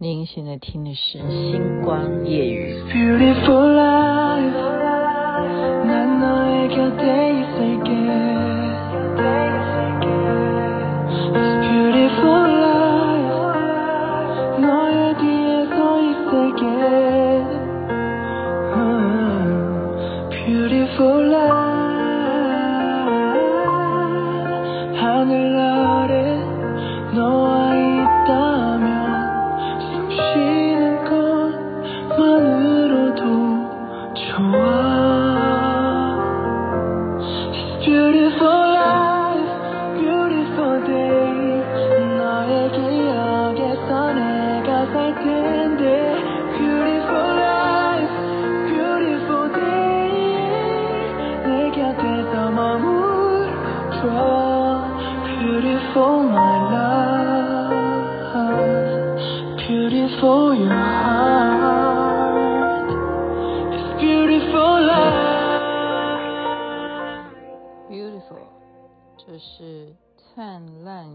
您现在听的是《星光夜雨。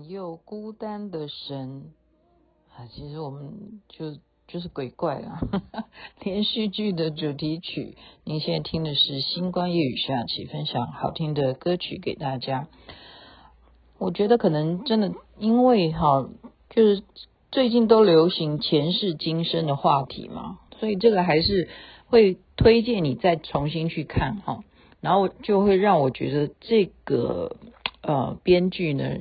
又孤单的》。神啊，其实我们就就是鬼怪啊，连续剧的主题曲。您现在听的是《星光夜雨》下期分享好听的歌曲给大家。我觉得可能真的因为哈，就是最近都流行前世今生的话题嘛，所以这个还是会推荐你再重新去看哈，然后就会让我觉得这个呃编剧呢。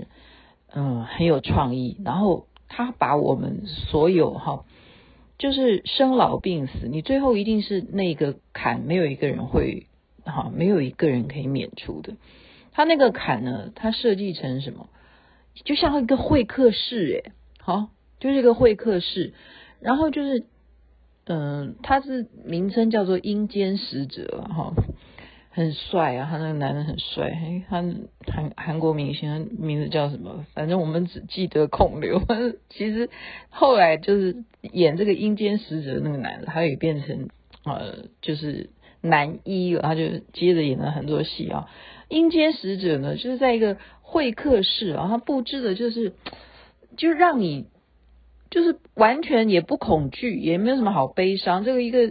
嗯，很有创意。然后他把我们所有哈，就是生老病死，你最后一定是那个坎，没有一个人会哈，没有一个人可以免除的。他那个坎呢，他设计成什么？就像一个会客室，诶，好，就是一个会客室。然后就是，嗯，他是名称叫做阴间使者，哈。很帅啊，他那个男人很帅，他韩韩国明星，名字叫什么？反正我们只记得孔刘。其实后来就是演这个阴间使者那个男的，他也变成呃，就是男一了。他就接着演了很多戏啊。阴间使者呢，就是在一个会客室啊，他布置的就是，就让你就是完全也不恐惧，也没有什么好悲伤。这个一个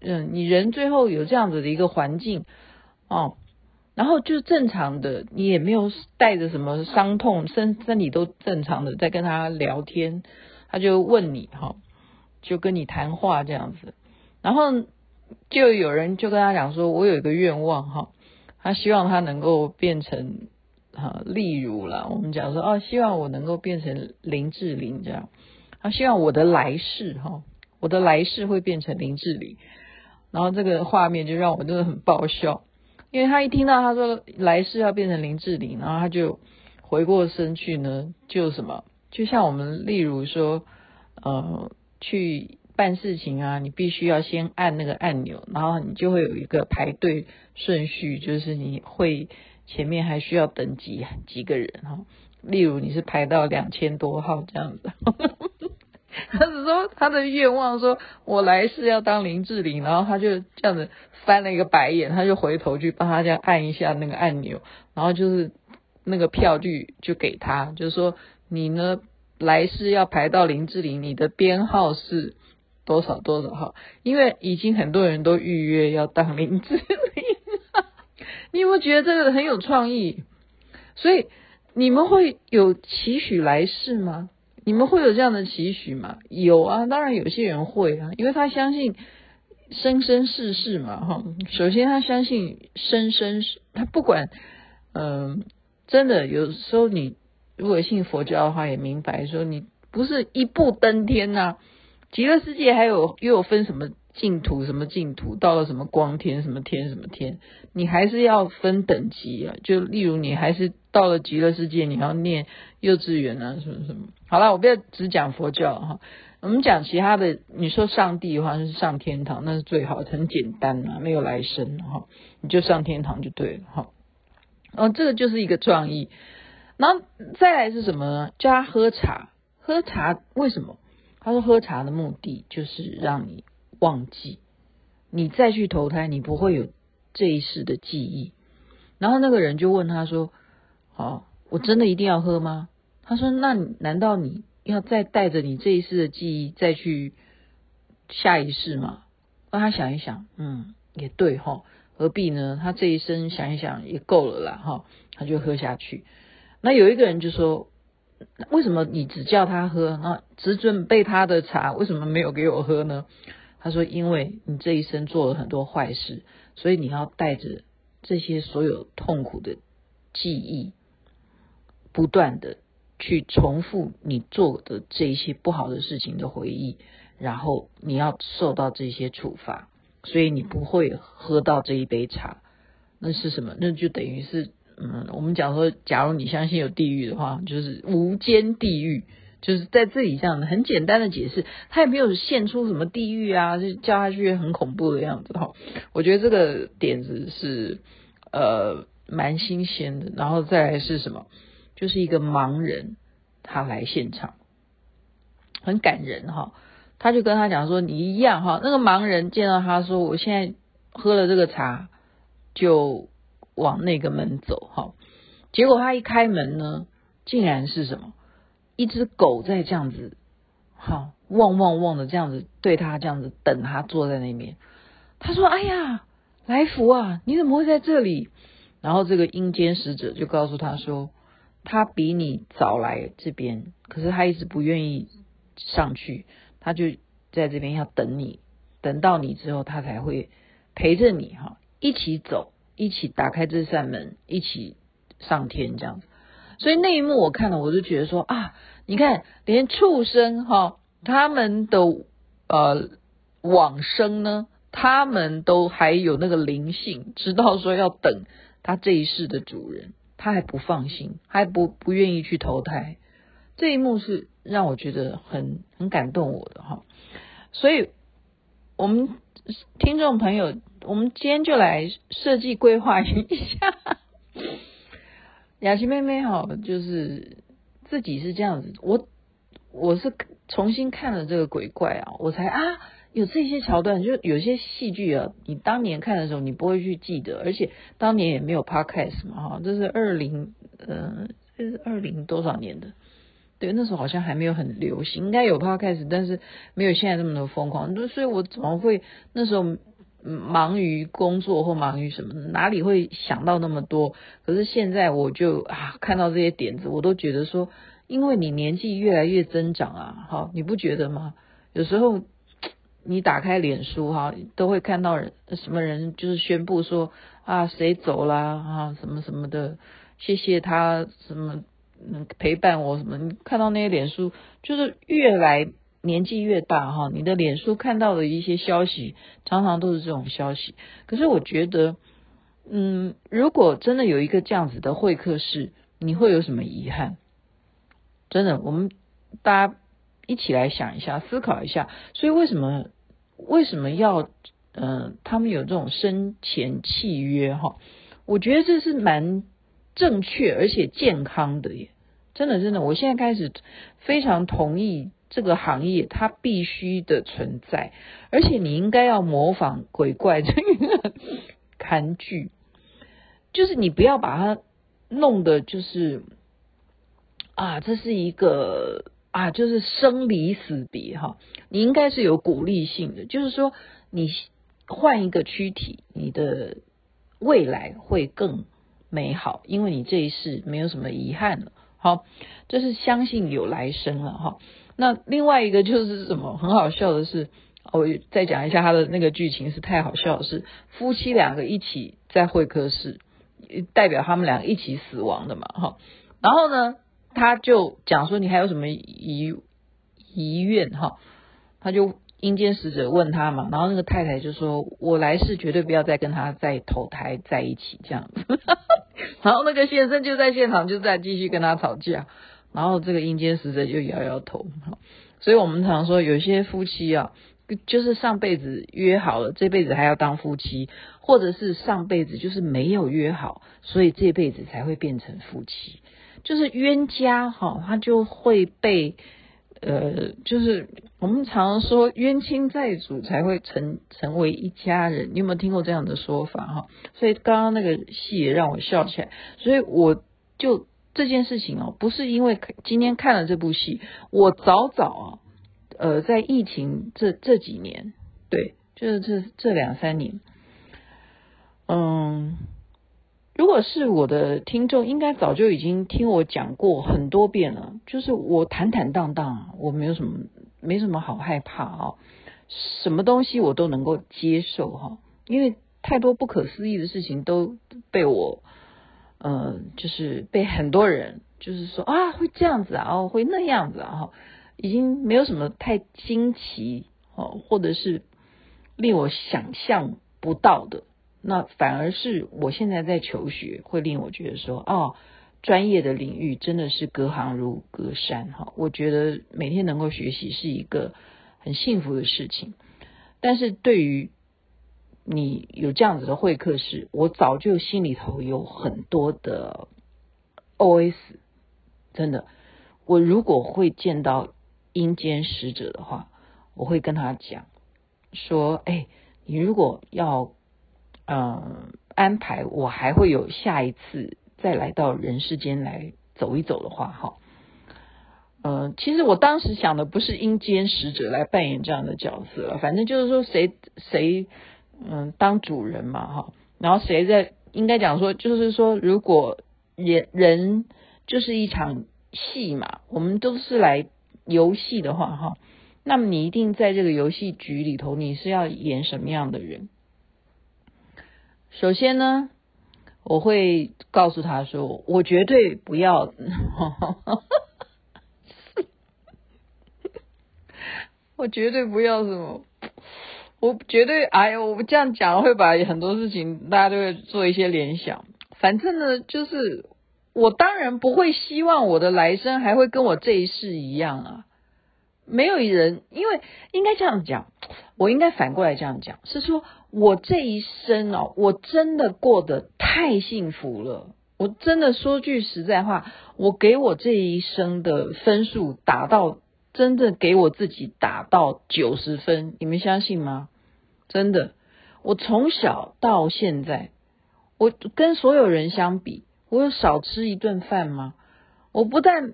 嗯，你人最后有这样子的一个环境。哦，然后就是正常的，你也没有带着什么伤痛，身身体都正常的在跟他聊天，他就问你哈、哦，就跟你谈话这样子，然后就有人就跟他讲说，我有一个愿望哈、他希望他能够变成啊，例如啦，我们讲说哦，希望我能够变成林志玲这样，他希望我的来世哈、哦，我的来世会变成林志玲，然后这个画面就让我真的很爆笑。因为他一听到他说来世要变成林志玲，然后他就回过身去呢，就什么，就像我们例如说，呃，去办事情啊，你必须要先按那个按钮，然后你就会有一个排队顺序，就是你会前面还需要等几几个人哈，例如你是排到两千多号这样子。他只说他的愿望，说我来世要当林志玲，然后他就这样子翻了一个白眼，他就回头去帮他这样按一下那个按钮，然后就是那个票据就给他，就是说你呢来世要排到林志玲，你的编号是多少多少号？因为已经很多人都预约要当林志玲，你有没有觉得这个很有创意？所以你们会有期许来世吗？你们会有这样的期许吗？有啊，当然有些人会啊，因为他相信生生世世嘛，哈。首先他相信生生世，他不管，嗯、真的有时候你如果信佛教的话，也明白说你不是一步登天呐、极乐世界还有又有分什么净土什么净土，到了什么光天什么天什么天，你还是要分等级啊。就例如你还是到了极乐世界，你要念幼稚园啊，什么什么。好了，我不要只讲佛教哈，我们讲其他的。你说上帝的话，是上天堂，那是最好，很简单啊，没有来生哈，你就上天堂就对了哈。哦，这个就是一个创意。然后再来是什么呢？叫他喝茶，喝茶为什么？他说喝茶的目的就是让你。忘记，你再去投胎，你不会有这一世的记忆。然后那个人就问他说：“好，我真的一定要喝吗？”他说：“那难道你要再带着你这一世的记忆再去下一世吗？让他想一想，嗯，也对哈，何必呢？他这一生想一想也够了啦哈，他就喝下去。那有一个人就说，为什么你只叫他喝，那只准备他的茶，为什么没有给我喝呢？他说，因为你这一生做了很多坏事，所以你要带着这些所有痛苦的记忆，不断的去重复你做的这些不好的事情的回忆。然后你要受到这些处罚，所以你不会喝到这一杯茶。那是什么？那就等于是，嗯，我们讲说，假如你相信有地狱的话，就是无间地狱，就是在这里这样的很简单的解释，他也没有现出什么地狱啊，就叫下去很恐怖的样子哈。我觉得这个点子是呃蛮新鲜的。然后再来是什么？就是一个盲人他来现场，很感人哈。他就跟他讲说：“你一样哈。”那个盲人见到他说：“我现在喝了这个茶，就往那个门走哈。”结果他一开门呢，竟然是什么？一只狗在这样子，哈，汪汪汪的这样子对他这样子等他坐在那边。他说：“哎呀，来福啊，你怎么会在这里？”然后这个阴间使者就告诉他说：“他比你早来这边，可是他一直不愿意上去。”他就在这边要等你，等到你之后，他才会陪着你哈，一起走，一起打开这扇门，一起上天这样子。所以那一幕我看了，我就觉得说啊，你看连畜生哈，他们的呃往生呢，他们都还有那个灵性，知道说要等他这一世的主人，他还不放心，还不不愿意去投胎。这一幕是。让我觉得很很感动我的哈，所以我们听众朋友，我们今天就来设计规划一下。雅琪妹妹哈，就是自己是这样子，我我是重新看了这个鬼怪啊，我才啊有这些桥段，就有些戏剧啊，你当年看的时候你不会去记得，而且当年也没有 podcast 嘛哈，这是二零嗯这是二零多少年的。对，那时候好像还没有很流行，应该有 podcast，但是没有现在这么的疯狂。所以我怎么会那时候忙于工作或忙于什么，哪里会想到那么多？可是现在我就啊，看到这些点子，我都觉得说，因为你年纪越来越增长啊，好，你不觉得吗？有时候你打开脸书哈，都会看到人什么人就是宣布说啊，谁走啦啊，什么什么的，谢谢他什么。嗯，陪伴我什么？你看到那些脸书，就是越来年纪越大哈，你的脸书看到的一些消息，常常都是这种消息。可是我觉得，嗯，如果真的有一个这样子的会客室，你会有什么遗憾？真的，我们大家一起来想一下，思考一下。所以为什么为什么要嗯、呃，他们有这种生前契约哈？我觉得这是蛮。正确而且健康的耶，真的真的，我现在开始非常同意这个行业它必须的存在，而且你应该要模仿鬼怪这个 韩剧，就是你不要把它弄得就是啊，这是一个啊，就是生离死别哈，你应该是有鼓励性的，就是说你换一个躯体，你的未来会更。美好，因为你这一世没有什么遗憾了。好，这是相信有来生了哈。那另外一个就是什么？很好笑的是，我再讲一下他的那个剧情是太好笑的是，夫妻两个一起在会客室，代表他们两个一起死亡的嘛哈。然后呢，他就讲说，你还有什么遗遗愿哈？他就。阴间使者问他嘛，然后那个太太就说：“我来世绝对不要再跟他再投胎在一起这样子。”然后那个先生就在现场就在继续跟他吵架，然后这个阴间使者就摇摇头。所以我们常说，有些夫妻啊，就是上辈子约好了，这辈子还要当夫妻，或者是上辈子就是没有约好，所以这辈子才会变成夫妻，就是冤家哈，他就会被。呃，就是我们常说冤亲债主才会成成为一家人，你有没有听过这样的说法哈？所以刚刚那个戏也让我笑起来，所以我就这件事情哦，不是因为今天看了这部戏，我早早啊，呃，在疫情这这几年，对，就是这这两三年，嗯，如果是我的听众，应该早就已经听我讲过很多遍了。就是我坦坦荡荡，我没有什么，没什么好害怕啊，什么东西我都能够接受哈，因为太多不可思议的事情都被我。呃，就是被很多人就是说啊，会这样子啊，哦，会那样子啊，已经没有什么太惊奇哦，或者是令我想象不到的，那反而是我现在在求学，会令我觉得说，哦，专业的领域真的是隔行如隔山哈，我觉得每天能够学习是一个很幸福的事情，但是对于。你有这样子的会客室，我早就心里头有很多的 OS，真的。我如果会见到阴间使者的话，我会跟他讲说：“哎，你如果要嗯安排，我还会有下一次再来到人世间来走一走的话，哈，嗯，其实我当时想的不是阴间使者来扮演这样的角色了，反正就是说谁谁。”嗯，当主人嘛，哈，然后谁在应该讲说，就是说，如果人人就是一场戏嘛，我们都是来游戏的话，哈，那么你一定在这个游戏局里头，你是要演什么样的人？首先呢，我会告诉他说，我绝对不要，我绝对不要什么。我绝对，哎呀，我这样讲会把很多事情大家都会做一些联想。反正呢，就是我当然不会希望我的来生还会跟我这一世一样啊。没有人，因为应该这样讲，我应该反过来这样讲，是说我这一生哦，我真的过得太幸福了。我真的说句实在话，我给我这一生的分数达到。真的给我自己打到九十分，你们相信吗？真的，我从小到现在，我跟所有人相比，我有少吃一顿饭吗？我不但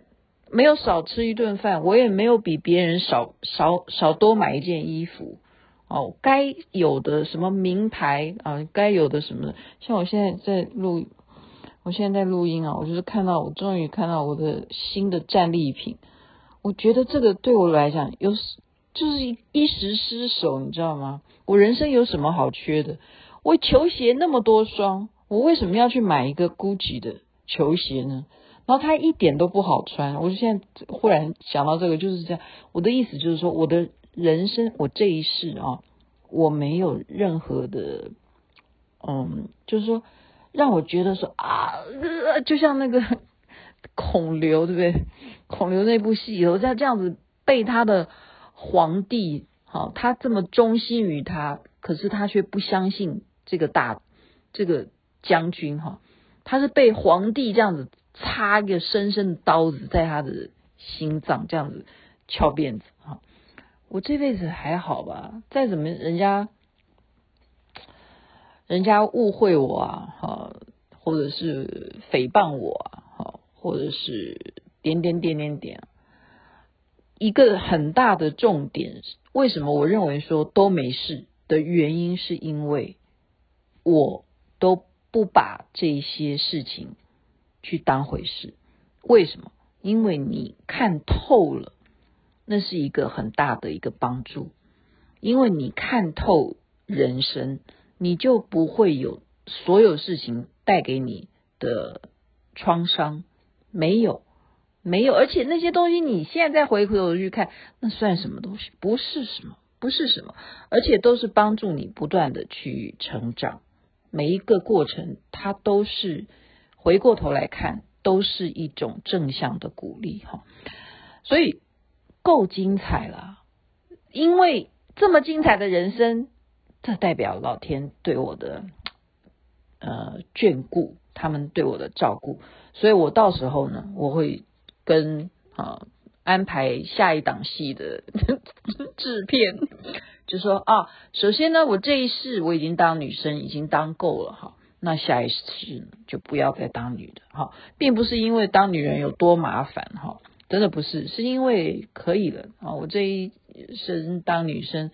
没有少吃一顿饭，我也没有比别人少少少多买一件衣服。哦，该有的什么名牌啊，该有的什么，像我现在在录，我现在在录音啊，我就是看到，我终于看到我的新的战利品。我觉得这个对我来讲有就是一时失手，你知道吗？我人生有什么好缺的？我球鞋那么多双，我为什么要去买一个 Gucci 的球鞋呢？然后它一点都不好穿。我就现在忽然想到这个，就是这样。我的意思就是说，我的人生，我这一世啊，我没有任何的，嗯，就是说让我觉得说啊，就像那个。孔刘对不对？孔刘那部戏以后，像这样子被他的皇帝，好，他这么忠心于他，可是他却不相信这个大这个将军哈，他是被皇帝这样子插一个深深的刀子在他的心脏，这样子翘辫子哈。我这辈子还好吧？再怎么人家人家误会我啊，哈，或者是诽谤我啊。哈或者是点点点点点，一个很大的重点，为什么我认为说都没事的原因，是因为我都不把这些事情去当回事。为什么？因为你看透了，那是一个很大的一个帮助。因为你看透人生，你就不会有所有事情带给你的创伤。没有，没有，而且那些东西你现在再回头去看，那算什么东西？不是什么，不是什么，而且都是帮助你不断的去成长。每一个过程，它都是回过头来看，都是一种正向的鼓励哈。所以够精彩了，因为这么精彩的人生，这代表老天对我的呃眷顾。他们对我的照顾，所以我到时候呢，我会跟啊安排下一档戏的 制片，就说啊，首先呢，我这一世我已经当女生已经当够了哈，那下一世就不要再当女的哈，并不是因为当女人有多麻烦哈，真的不是，是因为可以了啊！我这一生当女生，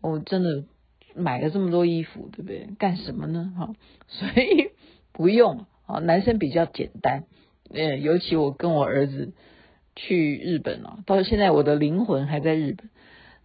我真的买了这么多衣服，对不对？干什么呢？哈，所以不用啊，男生比较简单，呃，尤其我跟我儿子去日本了，到现在我的灵魂还在日本。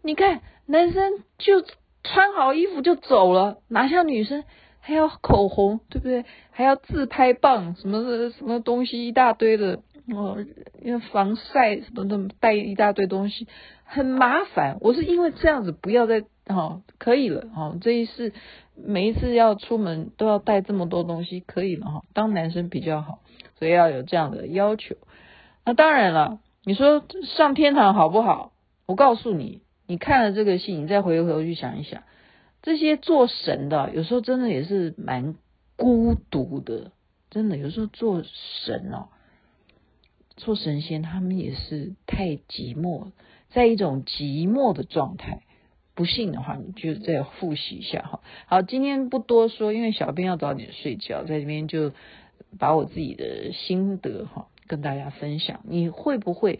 你看，男生就穿好衣服就走了，哪像女生？还要口红，对不对？还要自拍棒，什么的什么东西一大堆的哦，因为防晒什么的带一大堆东西，很麻烦。我是因为这样子，不要再哦，可以了哦。这一次每一次要出门都要带这么多东西，可以了哈。当男生比较好，所以要有这样的要求。那当然了，你说上天堂好不好？我告诉你，你看了这个戏，你再回头去想一想。这些做神的，有时候真的也是蛮孤独的，真的有时候做神哦，做神仙，他们也是太寂寞，在一种寂寞的状态。不信的话，你就再复习一下哈。好，今天不多说，因为小编要早点睡觉，在这边就把我自己的心得哈跟大家分享。你会不会？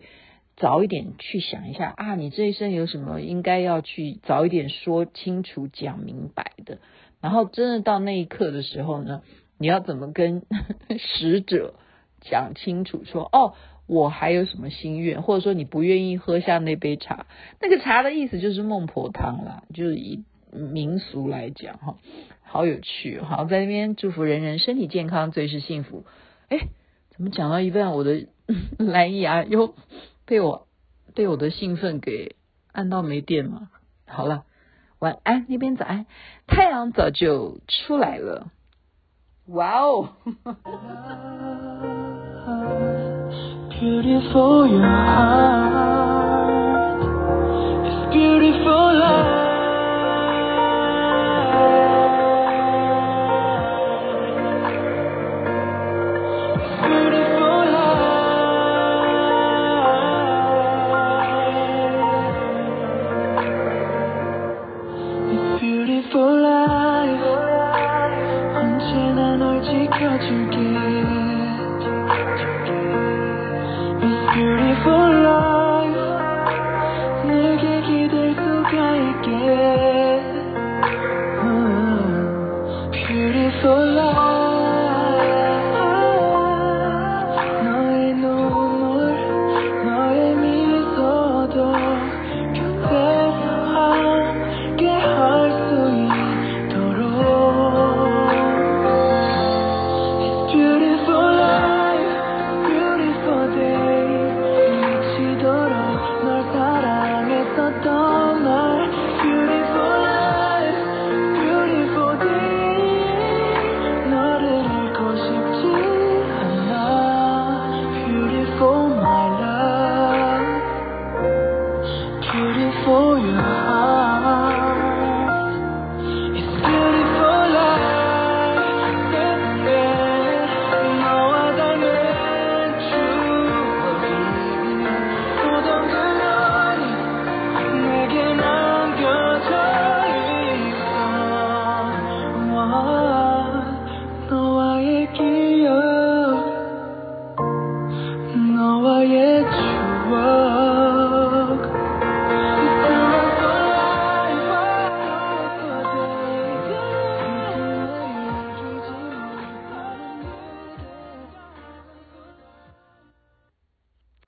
早一点去想一下啊，你这一生有什么应该要去早一点说清楚、讲明白的。然后真的到那一刻的时候呢，你要怎么跟 使者讲清楚说？哦，我还有什么心愿，或者说你不愿意喝下那杯茶，那个茶的意思就是孟婆汤啦，就是以民俗来讲哈，好有趣。好，在那边祝福人人身体健康，最是幸福。哎，怎么讲到一半，我的 蓝牙又。被我被我的兴奋给按到没电了好了晚安那边早安。太阳早就出来了。哇哦！Beautiful your heart.